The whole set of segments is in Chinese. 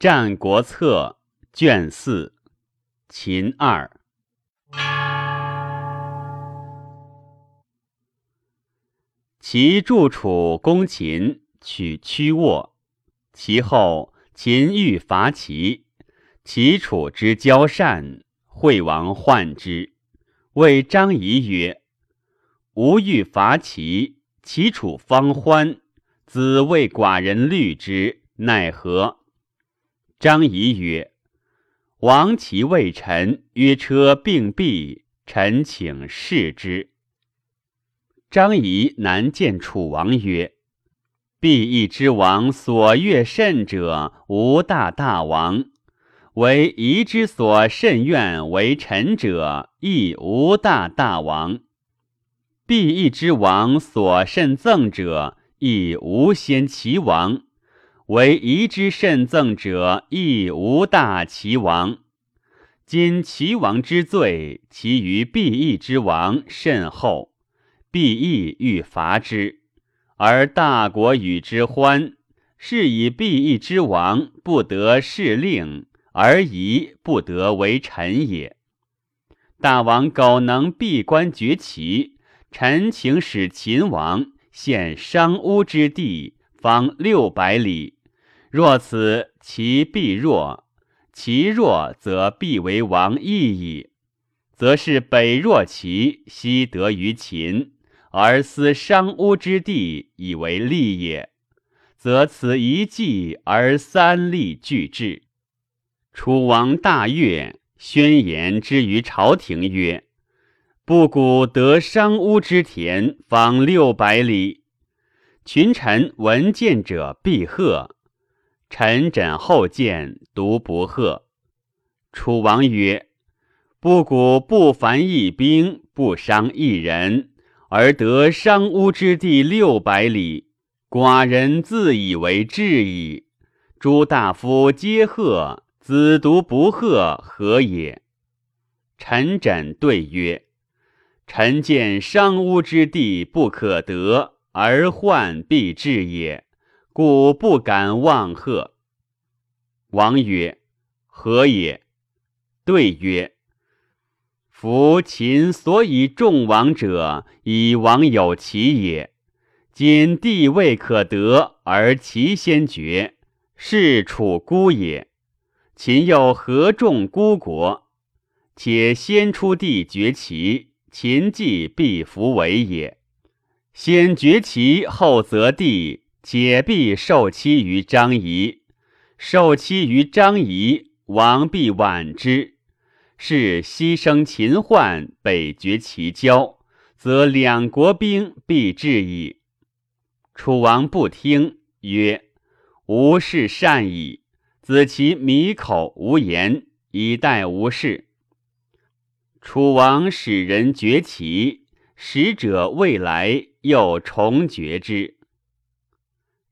战国策》卷四，秦二。齐助楚攻秦，取曲沃。其后，秦欲伐齐，齐楚之交善，惠王患之，谓张仪曰：“吾欲伐齐，齐楚方欢，子为寡人虑之，奈何？”张仪曰：“王齐为臣，曰车并璧，臣请视之。”张仪南见楚王曰：“必义之王所悦甚者，无大大王；为夷之所甚愿为臣者，亦无大大王。必义之王所甚赠者，亦无先齐王；唯夷之甚赠者，亦无大齐王。今齐王之罪，其余必义之王甚厚。”必义欲伐之，而大国与之欢，是以必义之王不得事令，而夷不得为臣也。大王苟能闭关绝齐，臣请使秦王献商巫之地，方六百里。若此，其必弱；其弱，则必为王义矣。则是北若齐，西得于秦。而思商巫之地以为利也，则此一计而三利俱至。楚王大悦，宣言之于朝廷曰：“不古得商巫之田，方六百里。群臣闻见者必贺。臣枕后见，独不贺。”楚王曰：“不古不凡一兵，不伤一人。”而得商巫之地六百里，寡人自以为至矣。诸大夫皆贺，子独不贺，何也？臣枕对曰：臣见商巫之地不可得，而患必至也，故不敢妄贺。王曰：何也？对曰。夫秦所以众王者，以王有其也。今地未可得，而其先绝，是楚孤也。秦又何众孤国？且先出地绝其，秦既必弗为也。先绝其后择地，且必受期于张仪。受期于张仪，王必挽之。是牺牲秦患，北绝其交，则两国兵必至矣。楚王不听，曰：“吾事善矣。”子其米口无言，以待无事。楚王使人绝其，使者未来，又重绝之。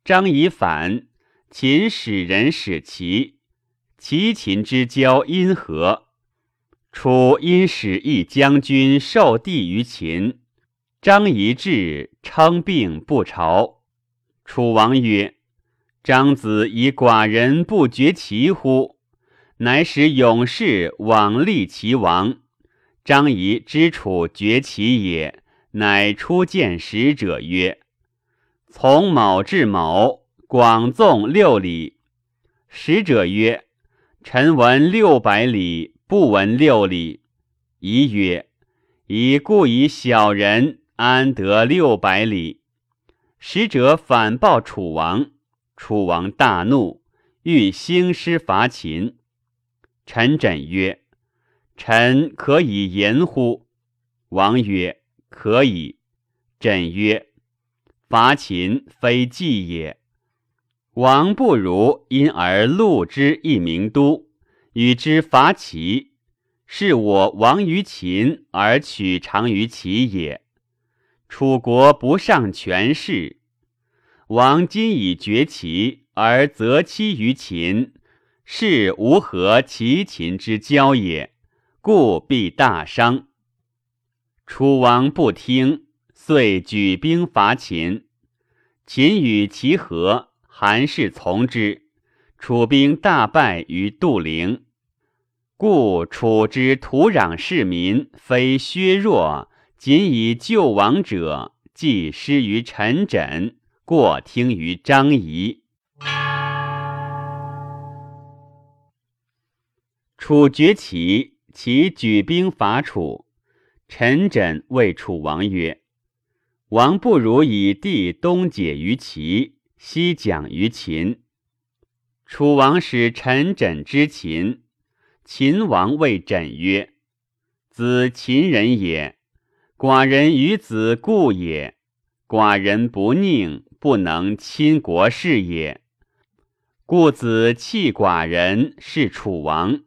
张仪反，秦使人使齐，齐秦之交因何？楚因使一将军受地于秦，张仪至，称病不朝。楚王曰：“张子以寡人不绝其乎？”乃使勇士往立齐王。张仪知楚绝其也，乃出见使者曰：“从卯至卯，广纵六里。”使者曰：“臣闻六百里。”不闻六里，疑曰：“以故以小人，安得六百里？”使者反报楚王，楚王大怒，欲兴师伐秦。臣枕曰：“臣可以言乎？”王曰：“可以。”枕曰：“伐秦非计也。王不如，因而录之一名都。”与之伐齐，是我亡于秦而取长于齐也。楚国不上权势，王今以绝齐而择妻于秦，是吾何齐秦之交也，故必大伤。楚王不听，遂举兵伐秦。秦与齐和，韩氏从之。楚兵大败于杜陵，故楚之土壤市民非削弱，仅以救亡者，既失于陈轸，过听于张仪。楚崛起，其举兵伐楚。陈轸谓楚王曰：“王不如以地东解于齐，西讲于秦。”楚王使臣轸之秦。秦王谓轸曰：“子秦人也，寡人与子故也。寡人不佞，不能亲国事也。故子弃寡人，是楚王。”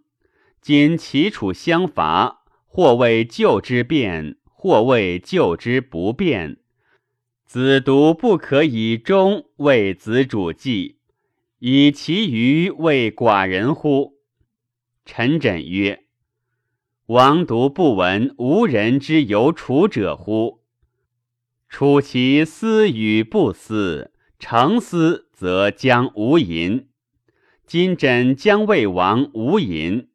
今齐楚相伐，或谓救之变，或谓救之不变。子独不可以忠为子主计，以其余为寡人乎？陈轸曰：“王独不闻无人之有楚者乎？楚其思与不思，诚思则将无淫。今枕将为王无淫。”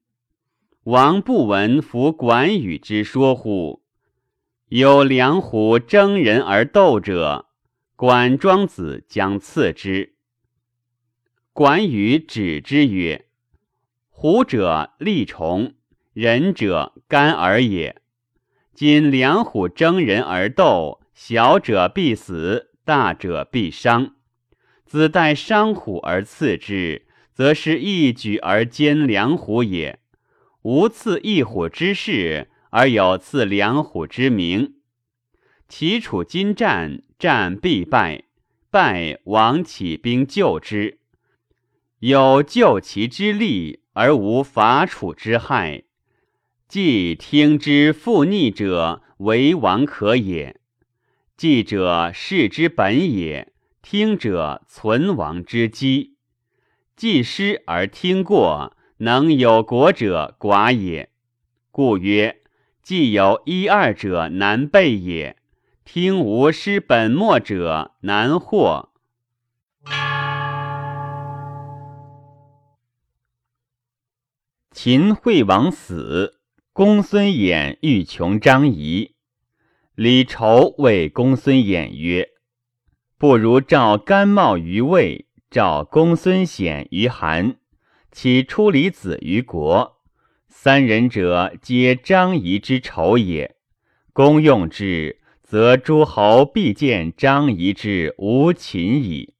王不闻夫管羽之说乎？有两虎争人而斗者，管庄子将刺之。管羽止之曰：“虎者利虫，人者干耳也。今两虎争人而斗，小者必死，大者必伤。子待伤虎而刺之，则是一举而歼两虎也。”无刺一虎之势，而有刺两虎之名。齐楚今战，战必败，败王起兵救之。有救齐之利，而无伐楚之害。既听之复逆者，为王可也。继者事之本也，听者存亡之基。既失而听过。能有国者寡也，故曰：既有一二者难备也。听无失本末者难获。秦惠王死，公孙衍欲穷张仪。李仇谓公孙衍曰：“不如召甘茂于魏，召公孙显于韩。”其出离子于国，三人者皆张仪之仇也。公用之，则诸侯必见张仪之无秦矣。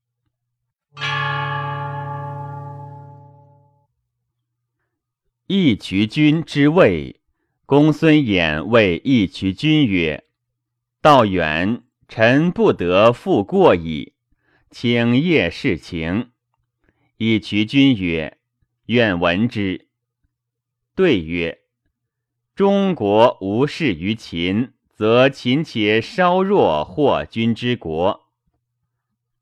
义渠君之位，公孙衍谓义渠君曰：“道远，臣不得复过矣，请夜侍情。”义渠君曰。愿闻之。对曰：中国无事于秦，则秦且稍弱获君之国；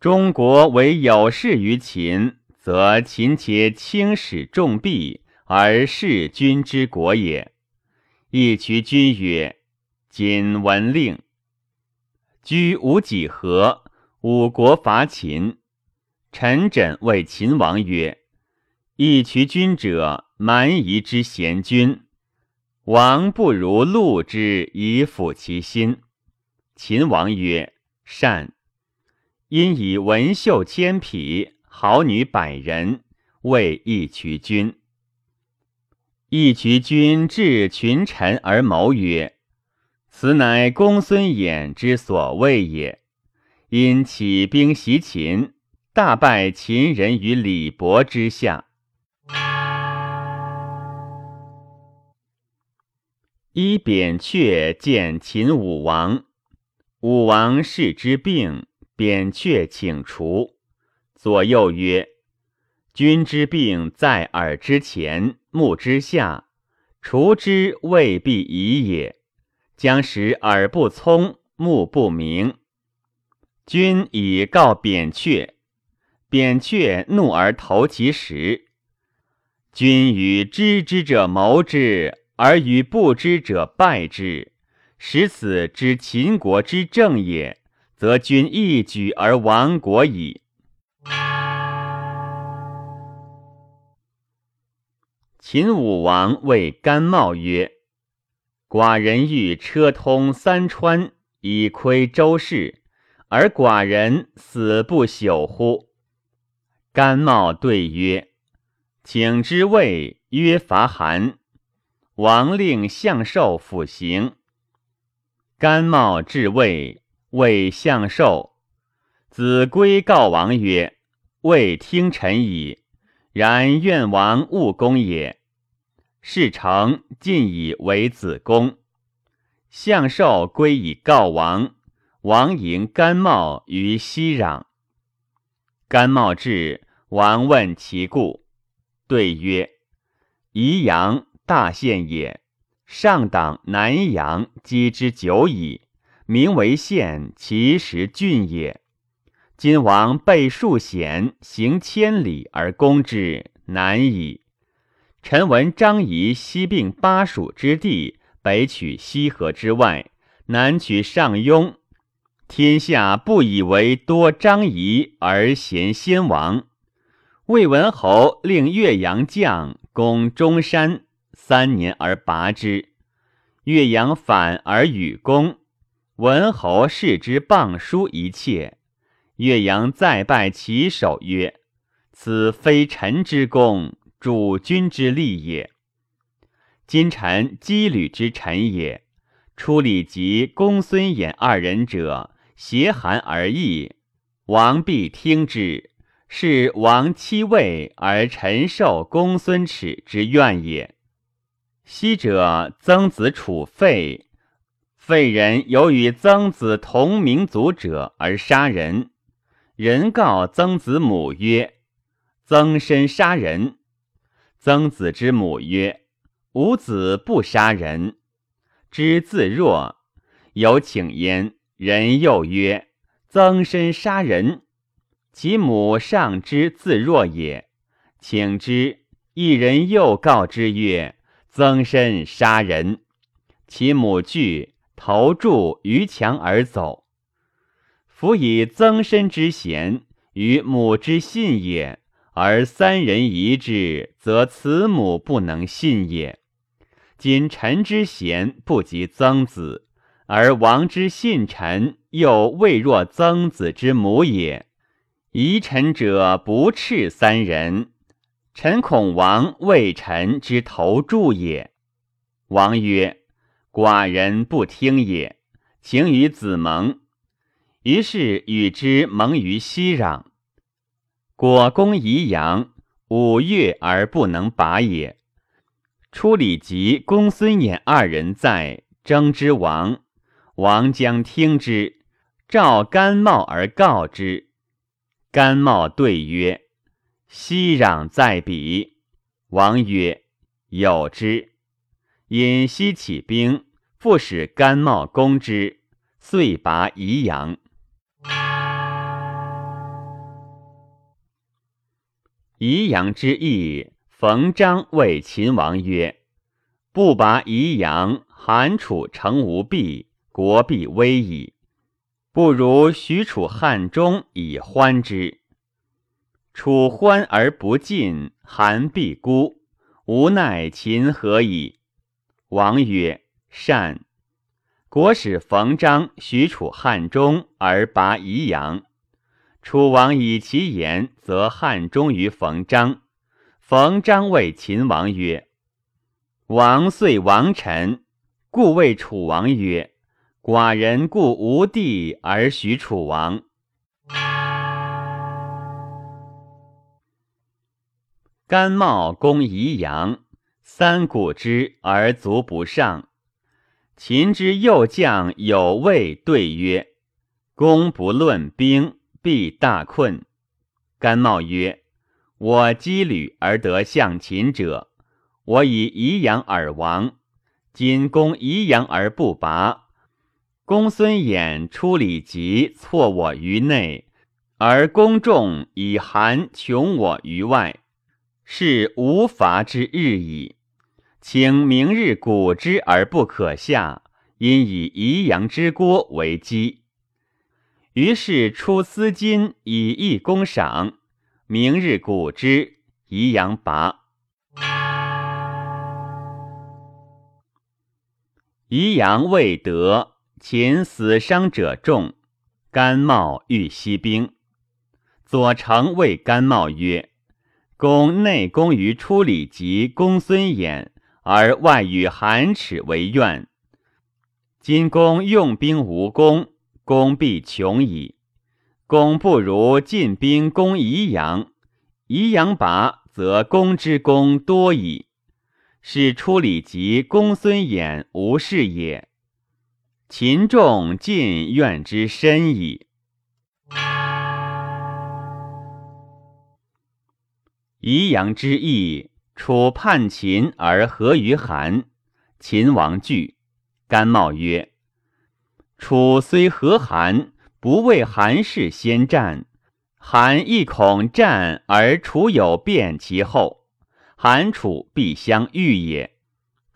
中国为有事于秦，则秦且轻使重币而事君之国也。一渠君曰：谨闻令。居无几何，五国伐秦。陈轸谓秦王曰。义渠君者，蛮夷之贤君。王不如戮之以抚其心。秦王曰：“善。”因以文秀千匹，好女百人，为义渠君。义渠君至群臣而谋曰：“此乃公孙衍之所谓也。因起兵袭秦，大败秦人于李伯之下。”依扁鹊见秦武王，武王视之病，扁鹊请除。左右曰：“君之病在耳之前，目之下，除之未必已也。将使耳不聪，目不明。君以告扁鹊，扁鹊怒而投其石。君与知之者谋之。”而与不知者败之，使此知秦国之政也，则君一举而亡国矣。秦武王谓甘茂曰：“寡人欲车通三川，以窥周室，而寡人死不朽乎？”甘茂对曰：“请之谓曰伐韩。”王令相寿辅行。甘茂至魏，谓相寿：“子规告王曰：‘未听臣矣。’”然愿王勿攻也。事成，尽以为子公。相寿归以告王。王迎甘茂于西壤。甘茂至，王问其故，对曰：“宜阳大县也，上党南阳积之久矣，名为县，其实郡也。”今王备数险，行千里而攻之，难矣。臣闻张仪西并巴蜀之地，北取西河之外，南取上庸，天下不以为多张仪而贤先王。魏文侯令岳阳将攻中山，三年而拔之。岳阳反而与公，文侯视之谤书一切。岳阳再拜其首曰：“此非臣之功，主君之利也。今臣羁旅之臣也。出礼及公孙衍二人者，挟韩而议，王必听之。是王七位而臣受公孙耻之怨也。昔者曾子楚废，废人有与曾子同民族者而杀人。”人告曾子母曰：“曾身杀人。”曾子之母曰：“吾子不杀人。”之自若，有请焉。人又曰：“曾身杀人。”其母上之自若也。请之，一人又告之曰：“曾身杀人。”其母惧，投柱于墙而走。夫以曾身之贤与母之信也，而三人疑之，则慈母不能信也。今臣之贤不及曾子，而王之信臣又未若曾子之母也。疑臣者不斥三人，臣恐王为臣之投柱也。王曰：“寡人不听也，请与子盟。”于是与之盟于西壤。果攻宜阳，五月而不能拔也。初礼及公孙衍二人在，争之王。王将听之，召甘茂而告之。甘茂对曰：“西壤在彼。”王曰：“有之。”因西起兵，复使甘茂攻之，遂拔宜阳。宜阳之役，冯章谓秦王曰：“不拔宜阳，韩楚成无弊，国必危矣。不如许楚汉中以欢之。楚欢而不进，韩必孤。无奈秦何矣？”王曰：“善。”国使冯章许楚汉中而拔宜阳。楚王以其言，则汉中于冯章。冯章谓秦王曰：“王遂王臣，故谓楚王曰：‘寡人故无地而许楚王。’”甘茂攻宜阳，三鼓之而卒不上。秦之右将有谓对曰：“攻不论兵。”必大困。甘茂曰：“我羁旅而得向秦者，我以宜阳而亡。今攻宜阳而不拔，公孙衍出礼疾，挫我于内，而公众以韩穷我于外，是无伐之日矣。请明日鼓之而不可下，因以宜阳之郭为基。于是出司金以一公赏，明日鼓之，宜阳拔。宜阳未得，秦死伤者众，甘茂欲息兵。左丞谓甘茂曰：“公内攻于初里及公孙衍，而外与韩齿为怨。今公用兵无功，公必穷矣。公不如进兵攻宜阳，宜阳拔，则公之功多矣。是初里及公孙衍无事也。秦众尽怨之深矣。”宜阳之役，楚叛秦而合于韩，秦王惧。甘茂曰：“楚虽和韩，不为韩氏先战。韩亦恐战而楚有变其后，韩楚必相遇也。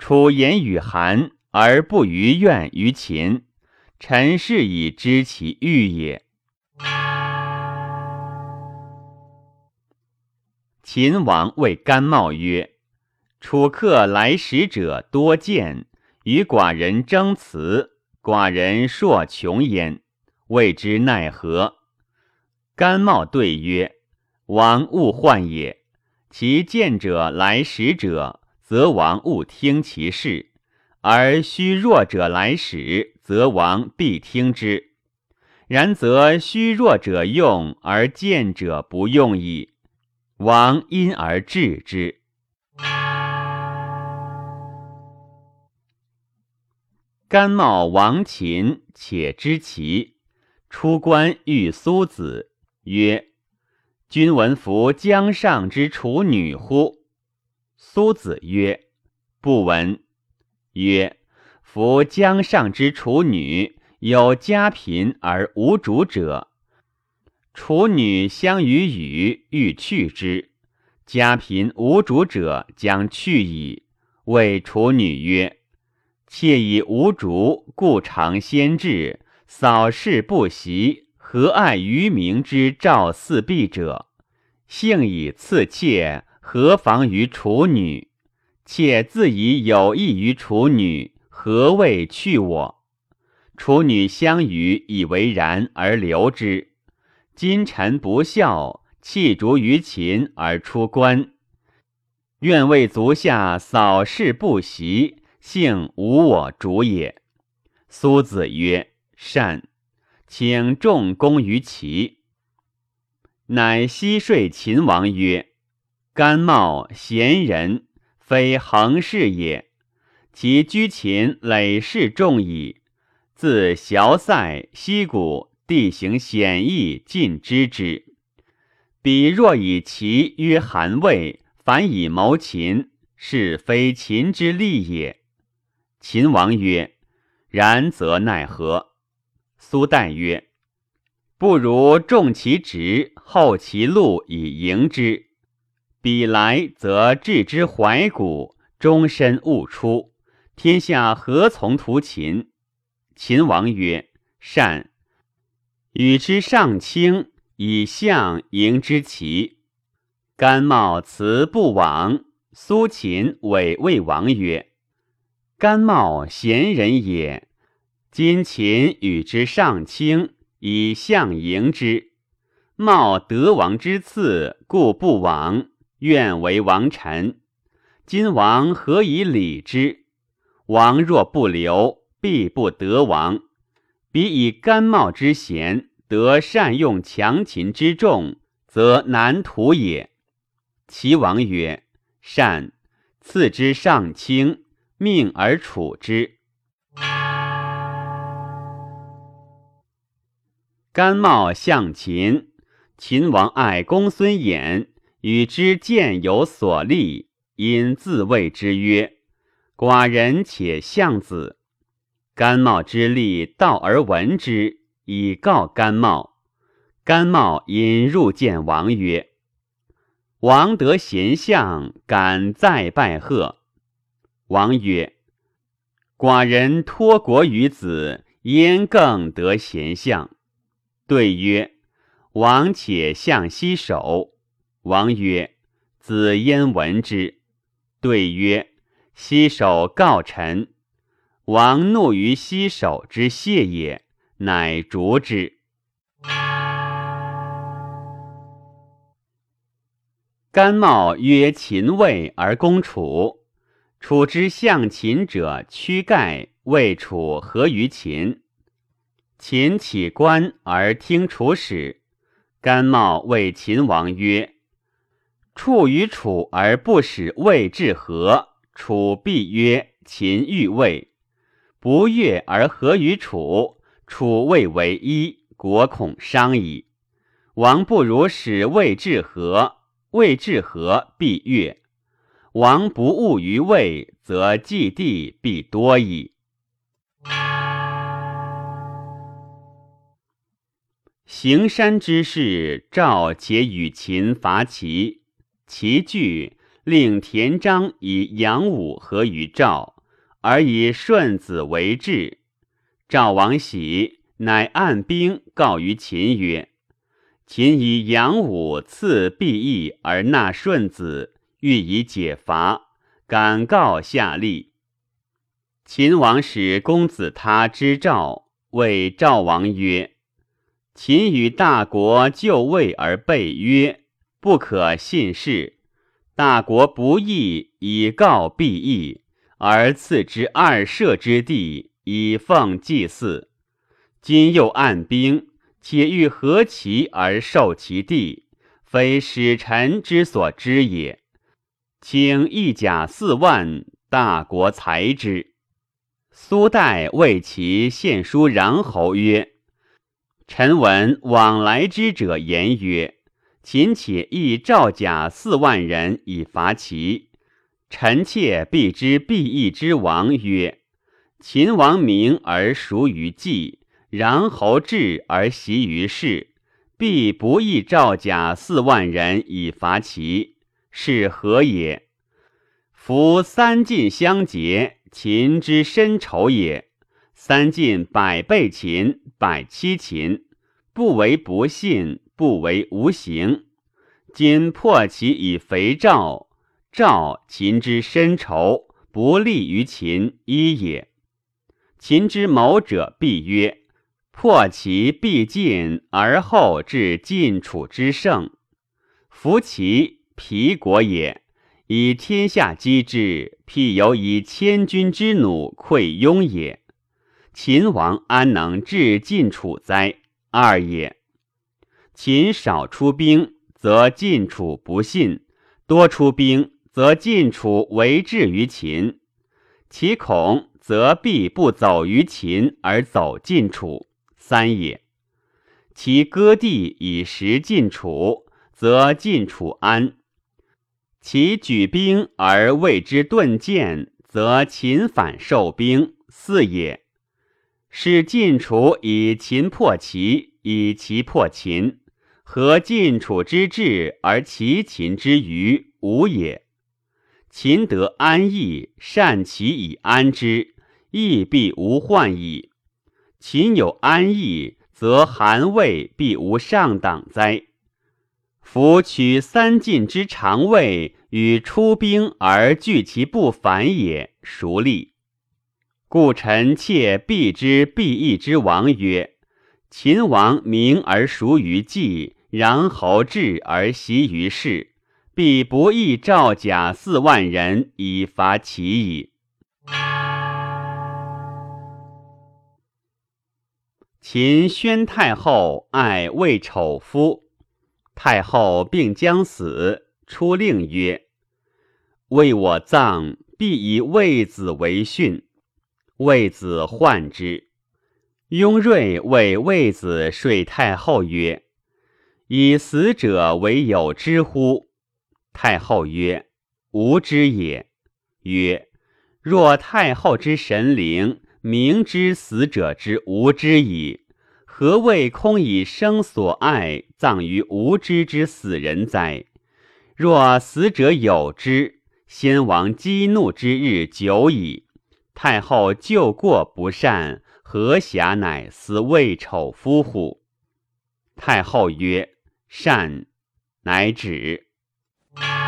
楚言与韩而不于怨于秦，臣是以知其欲也。”秦王谓甘茂曰：“楚客来使者多见，与寡人争辞，寡人硕穷焉，未知奈何？”甘茂对曰：“王勿患也。其见者来使者，则王勿听其事；而虚弱者来使，则王必听之。然则虚弱者用，而见者不用矣。”王因而治之。甘茂亡秦，且知其出关遇苏子，曰：“君闻夫江上之处女乎？”苏子曰：“不闻。”曰：“夫江上之处女，有家贫而无主者。”处女相与语，欲去之，家贫无主者将去矣。谓处女曰：“妾以无主，故常先至，扫视不习，何爱于民之赵四壁者？幸以赐妾，何妨于处女？妾自以有益于处女，何谓去我？处女相与，以为然而留之。”今臣不孝，弃逐于秦而出关，愿为足下扫视不习，幸无我主也。苏子曰：“善，请重功于齐。”乃西说秦王曰：“甘茂贤人，非恒事也。其居秦累世众矣，自崤塞西谷。”地形险易，尽知之。彼若以其曰韩魏，反以谋秦，是非秦之利也。秦王曰：“然则奈何？”苏代曰：“不如重其职，厚其禄以迎之。彼来则置之怀古，终身勿出。天下何从图秦？”秦王曰：“善。”与之上卿，以相迎之齐。甘茂辞不往。苏秦谓魏王曰：“甘茂贤人也。今秦与之上卿，以相迎之。茂得王之赐，故不往，愿为王臣。今王何以礼之？王若不留，必不得王。”彼以甘茂之贤，得善用强秦之众，则难图也。齐王曰：“善，赐之上卿，命而处之。”甘茂向秦，秦王爱公孙衍，与之见有所立，因自谓之曰：“寡人且相子。”甘茂之力，道而闻之，以告甘茂。甘茂因入见王曰：“王得贤相，敢再拜贺。”王曰：“寡人托国于子，焉更得贤相？”对曰：“王且向西守。”王曰：“子焉闻之？”对曰：“西守告臣。”王怒于西首之谢也，乃逐之。甘茂曰：“秦魏而攻楚，楚之向秦者，屈盖魏楚合于秦。秦起关而听楚使。甘茂谓秦王曰：‘处于楚而不使魏至和，楚必曰秦欲魏。’”不悦而合于楚，楚魏为一，国恐伤矣。王不如使魏至和，魏至和必悦。王不务于魏，则祭地必多矣。行山之事，赵且与秦伐齐，齐惧，令田章以杨武合于赵。而以顺子为质。赵王喜，乃按兵告于秦曰：“秦以杨武赐毕义而纳顺子，欲以解伐，敢告下吏。”秦王使公子他之赵，谓赵王曰：“秦与大国就位而备约，不可信事。大国不义，以告毕义。”而赐之二舍之地，以奉祭祀。今又按兵，且欲合其而受其地，非使臣之所知也。请一甲四万，大国裁之。苏代为其献书穰侯曰：“臣闻往来之者言曰，秦且亦赵甲四万人以伐齐。”臣妾必知必义之王曰：“秦王明而熟于计，然侯智而习于事，必不义赵甲四万人以伐齐，是何也？夫三晋相结，秦之深仇也。三晋百倍秦，百七秦，不为不信，不为无形。今破其以肥赵。”赵秦之深仇，不利于秦一也。秦之谋者必曰：破其必尽，而后至晋楚之胜。夫其皮国也，以天下击之，譬有以千军之弩溃雍也。秦王安能治晋楚哉？二也。秦少出兵，则晋楚不信；多出兵。则晋楚为质于秦，其恐则必不走于秦而走晋楚。三也。其割地以食晋楚，则晋楚安；其举兵而为之盾剑，则秦反受兵。四也。是晋楚以秦破齐，以齐破秦，合晋楚之志而齐秦之余，无也。秦得安逸，善其以安之，亦必无患矣。秦有安逸，则韩魏必无上党哉？夫取三晋之长卫，与出兵而拒其不反也，孰利？故臣妾必之必义之王曰：秦王明而熟于计，然侯智而习于事。必不义赵甲四万人以伐齐矣。秦宣太后爱魏丑夫，太后病将死，出令曰：“为我葬，必以魏子为训。”魏子患之。雍瑞为魏子说太后曰：“以死者为有之乎？”太后曰：“无知也。”曰：“若太后之神灵明知死者之无知矣，何谓空以生所爱葬于无知之死人哉？若死者有知，先王激怒之日久矣。太后救过不善，何暇乃思未丑夫乎？”太后曰：“善。”乃止。you